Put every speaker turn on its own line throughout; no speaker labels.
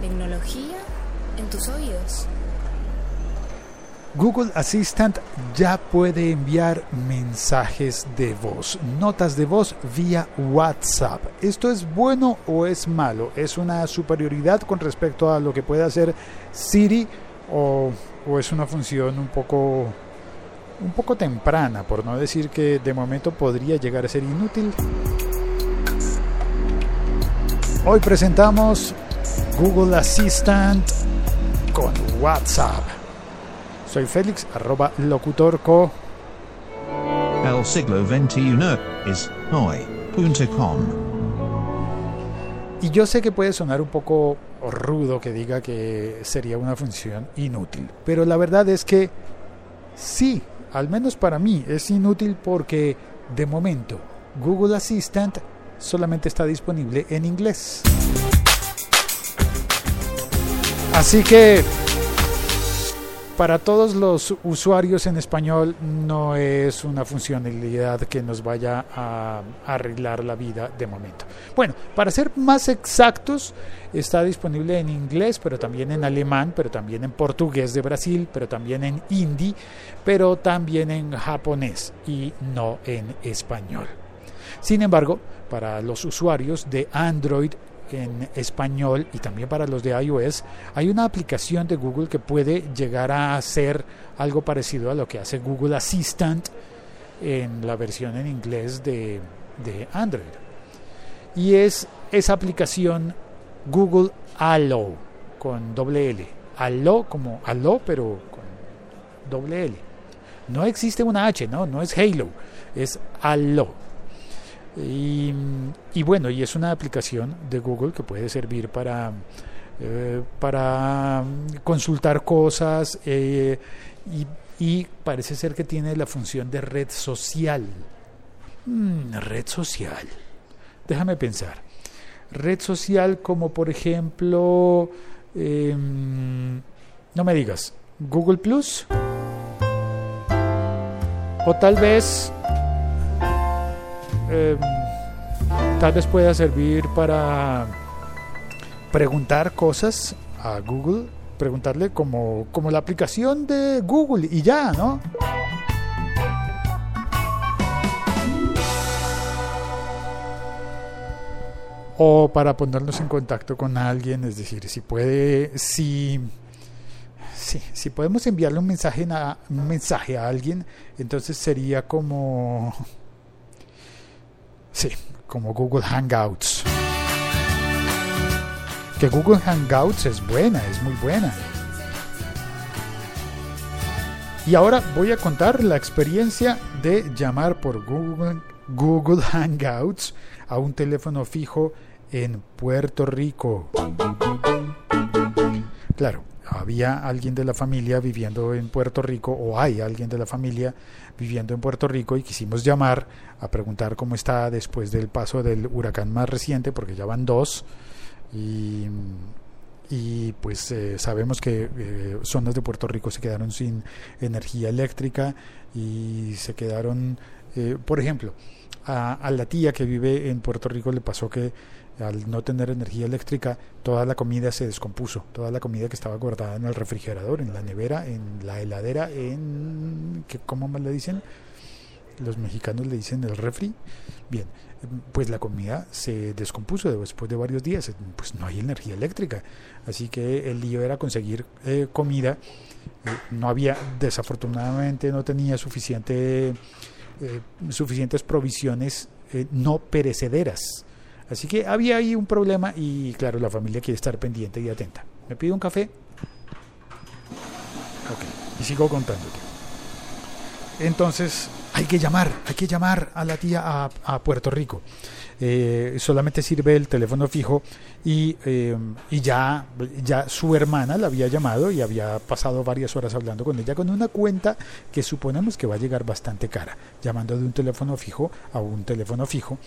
Tecnología en tus oídos.
Google Assistant ya puede enviar mensajes de voz, notas de voz vía WhatsApp. ¿Esto es bueno o es malo? ¿Es una superioridad con respecto a lo que puede hacer Siri o, o es una función un poco un poco temprana, por no decir que de momento podría llegar a ser inútil? Hoy presentamos Google Assistant con WhatsApp. Soy Félix, arroba locutorco.
El siglo XXI es hoy.com.
Y yo sé que puede sonar un poco rudo que diga que sería una función inútil, pero la verdad es que sí, al menos para mí es inútil porque de momento Google Assistant solamente está disponible en inglés. Así que para todos los usuarios en español no es una funcionalidad que nos vaya a arreglar la vida de momento. Bueno, para ser más exactos, está disponible en inglés, pero también en alemán, pero también en portugués de Brasil, pero también en hindi, pero también en japonés y no en español. Sin embargo, para los usuarios de Android en español y también para los de iOS, hay una aplicación de Google que puede llegar a hacer algo parecido a lo que hace Google Assistant en la versión en inglés de, de Android. Y es esa aplicación Google Allo con doble L. Allo como Allo, pero con doble L. No existe una H, no, no es Halo, es Allo. Y, bueno, y es una aplicación de Google que puede servir para, eh, para consultar cosas eh, y, parece ser que tiene la función de red social. Mm, red social. Déjame pensar. Red social como por ejemplo, eh, no me digas, Google Plus. O tal vez eh, tal vez pueda servir para preguntar cosas a Google, preguntarle como, como la aplicación de Google y ya, ¿no? O para ponernos en contacto con alguien, es decir, si puede, si, si, si podemos enviarle un mensaje, un mensaje a alguien, entonces sería como Sí, como Google Hangouts. Que Google Hangouts es buena, es muy buena. Y ahora voy a contar la experiencia de llamar por Google, Google Hangouts a un teléfono fijo en Puerto Rico. Claro, había alguien de la familia viviendo en Puerto Rico o hay alguien de la familia viviendo en Puerto Rico y quisimos llamar a preguntar cómo está después del paso del huracán más reciente porque ya van dos y, y pues eh, sabemos que eh, zonas de Puerto Rico se quedaron sin energía eléctrica y se quedaron eh, por ejemplo a, a la tía que vive en Puerto Rico le pasó que al no tener energía eléctrica, toda la comida se descompuso, toda la comida que estaba guardada en el refrigerador, en la nevera, en la heladera, en ¿cómo más le dicen? los mexicanos le dicen el refri. Bien, pues la comida se descompuso después de varios días, pues no hay energía eléctrica, así que el lío era conseguir eh, comida, eh, no había, desafortunadamente no tenía suficiente, eh, suficientes provisiones no perecederas, así que había ahí un problema y claro, la familia quiere estar pendiente y atenta. ¿Me pido un café? Ok, y sigo contándote. Entonces, hay que llamar, hay que llamar a la tía a, Puerto Rico. Eh, solamente sirve el teléfono fijo y, eh, y, ya, ya su hermana la había llamado y había pasado varias horas hablando con ella con una cuenta que suponemos que va a llegar bastante cara, llamando de un teléfono fijo a un teléfono fijo,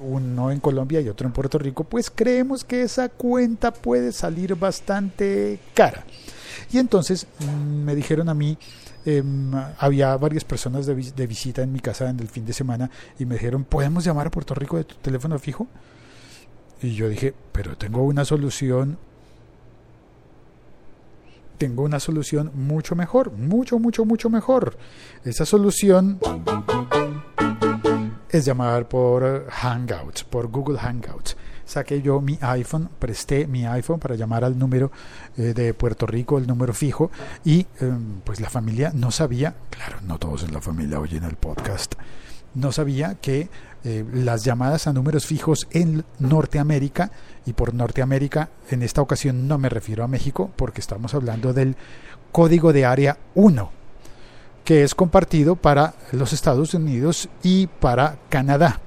uno en Colombia y otro en Puerto Rico, pues creemos que esa cuenta puede salir bastante cara. Y entonces mm, me dijeron a mí, Em, había varias personas de, de, visita en mi casa en el fin de semana y me dijeron, ¿podemos llamar a Puerto Rico de tu teléfono fijo? Y yo dije, pero tengo una solución, tengo una solución mucho mejor, mucho, mucho, mucho mejor. Esa solución es llamar por Hangouts, por Google Hangouts saqué yo mi iPhone, presté mi iPhone para llamar al número eh, de Puerto Rico, el número fijo, y em, pues la familia no sabía, claro, no todos en la familia oyen el podcast, no sabía que eh, las llamadas a números fijos en Norteamérica, y por Norteamérica en esta ocasión no me refiero a México, porque estamos hablando del código de área 1, que es compartido para los Estados Unidos y para Canadá.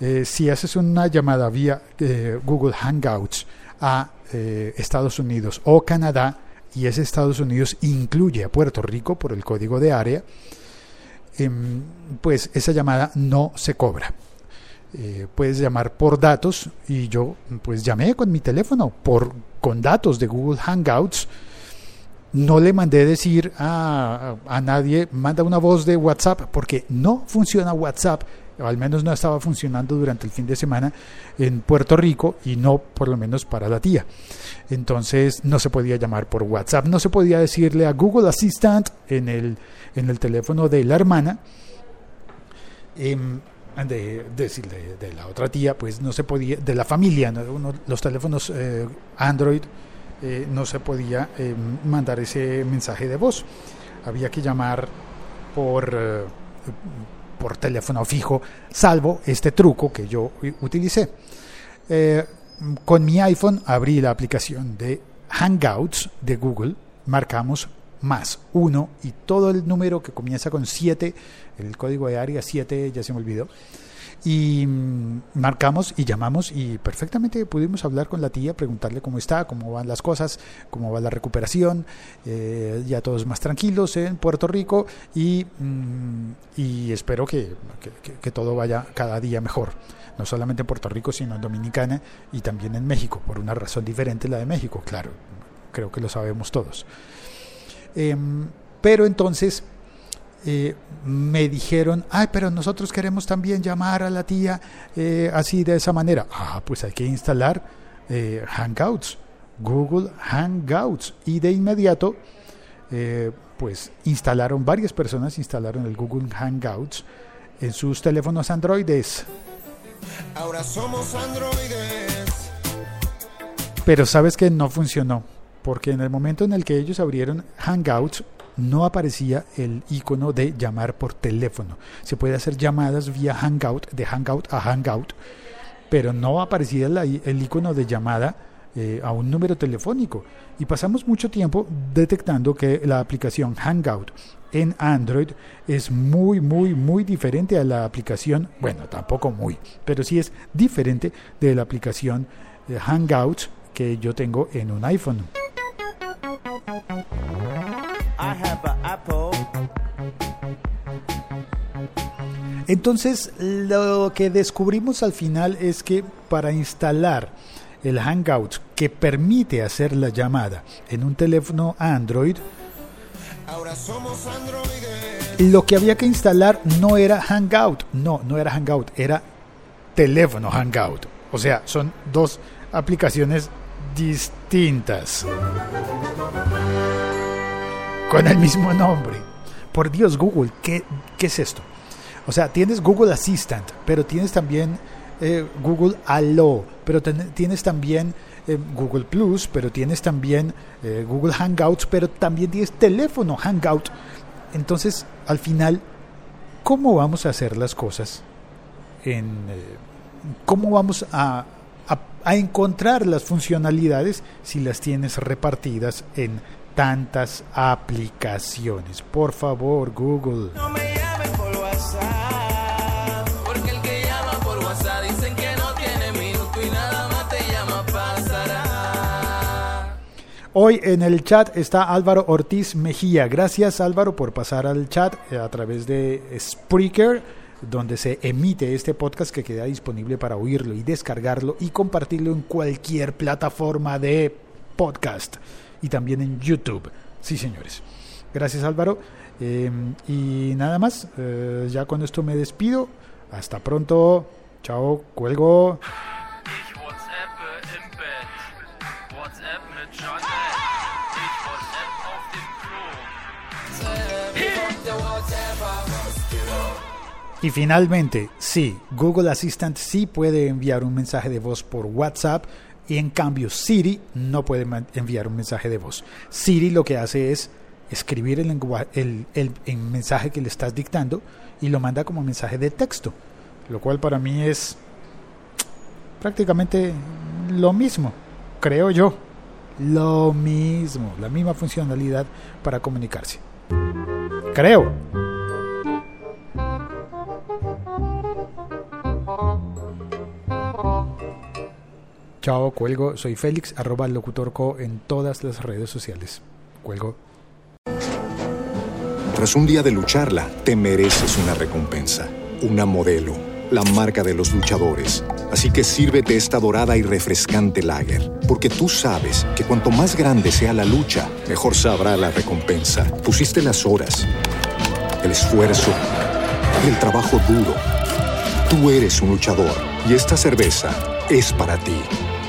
Eh, si haces una llamada vía eh, Google Hangouts a eh, Estados Unidos o Canadá, y ese Estados Unidos incluye a Puerto Rico por el código de área, em, pues esa llamada no se cobra. puedes llamar por datos y yo pues llamé con mi teléfono por con datos de Google Hangouts no le mandé decir a, a, nadie manda una voz de WhatsApp porque no funciona WhatsApp al menos no estaba funcionando durante el fin de semana en Puerto Rico y no por lo menos para la tía. Entonces no se podía llamar por WhatsApp, no se podía decirle a Google Assistant en el, en el teléfono de la hermana. Em, de, de la otra tía, pues no se podía, de la familia, los teléfonos eh, Android eh, no se podía em, mandar ese mensaje de voz. Había que llamar por, eh, por teléfono fijo, salvo este truco que yo utilicé. Eh, con mi iPhone abrí la aplicación de Hangouts de Google, marcamos más uno y todo el número que comienza con 7, el código de área 7, ya se me olvidó, y mm, marcamos y llamamos y perfectamente pudimos hablar con la tía, preguntarle cómo está, cómo van las cosas, cómo va la recuperación, eh, ya todos más tranquilos en Puerto Rico y, mm, y espero que, que, todo vaya cada día mejor, no solamente en Puerto Rico, sino en Dominicana y también en México, por una razón diferente la de México, claro, creo que lo sabemos todos. Em, pero entonces eh, me dijeron, ay, pero nosotros queremos también llamar a la tía eh, así de esa manera. Ah, pues hay que instalar eh, Hangouts, Google Hangouts. Y de inmediato, pues instalaron, varias personas instalaron el Google Hangouts en sus teléfonos androides. Ahora somos androides. Pero sabes que no funcionó, porque en el momento en el que ellos abrieron Hangouts, no aparecía el icono de llamar por teléfono. Se puede hacer llamadas vía Hangout, de Hangout a Hangout, pero no aparecía el icono de llamada eh, a un número telefónico. Y pasamos mucho tiempo detectando que la aplicación Hangout en Android es muy, muy, muy diferente a la aplicación, bueno, tampoco muy, pero sí es diferente de la aplicación eh, Hangouts que yo tengo en un iPhone. Entonces, lo que descubrimos al final es que para instalar el Hangout que permite hacer la llamada en un teléfono Android, lo que había que instalar no era Hangout, no, no era Hangout, era teléfono Hangout. O sea, son dos aplicaciones distintas con el mismo nombre. Por Dios, Google, ¿qué, qué es esto? O sea, tienes Google Assistant, pero tienes también eh, Google Allo, pero tienes también eh, Google Plus, pero tienes también eh, Google Hangouts, pero también tienes teléfono Hangout. Entonces, al final, ¿cómo vamos a hacer las cosas? En, ¿Cómo vamos a, a encontrar las funcionalidades si las tienes repartidas en tantas aplicaciones? Por favor, Google. No me por WhatsApp, porque el que llama por WhatsApp dicen que no tiene minuto y nada más te llama pasará. Hoy en el chat está Álvaro Ortiz Mejía. Gracias Álvaro por pasar al chat eh, a través de Spreaker donde se emite este podcast que queda disponible para oírlo y descargarlo y compartirlo en cualquier plataforma de podcast y también en YouTube. Sí, señores. Gracias Álvaro. Em, y nada más, eh, ya con esto me despido. Hasta pronto. Chao, cuelgo. Y finalmente, sí, Google Assistant sí puede enviar un mensaje de voz por WhatsApp y en cambio Siri no puede enviar un mensaje de voz. Siri lo que hace es escribir el, el, el, mensaje que le estás dictando y lo manda como mensaje de texto, lo cual para mí es prácticamente lo mismo, creo yo, lo mismo, la misma funcionalidad para comunicarse. Creo. Chao, cuelgo. Soy Félix, arroba locutorco en todas las redes sociales. Cuelgo.
Tras un día de lucharla, te mereces una recompensa, una modelo, la marca de los luchadores. Así que sírvete esta dorada y refrescante lager, porque tú sabes que cuanto más grande sea la lucha, mejor sabrá la recompensa. Pusiste las horas, el esfuerzo, el trabajo duro. Tú eres un luchador y esta cerveza es para ti.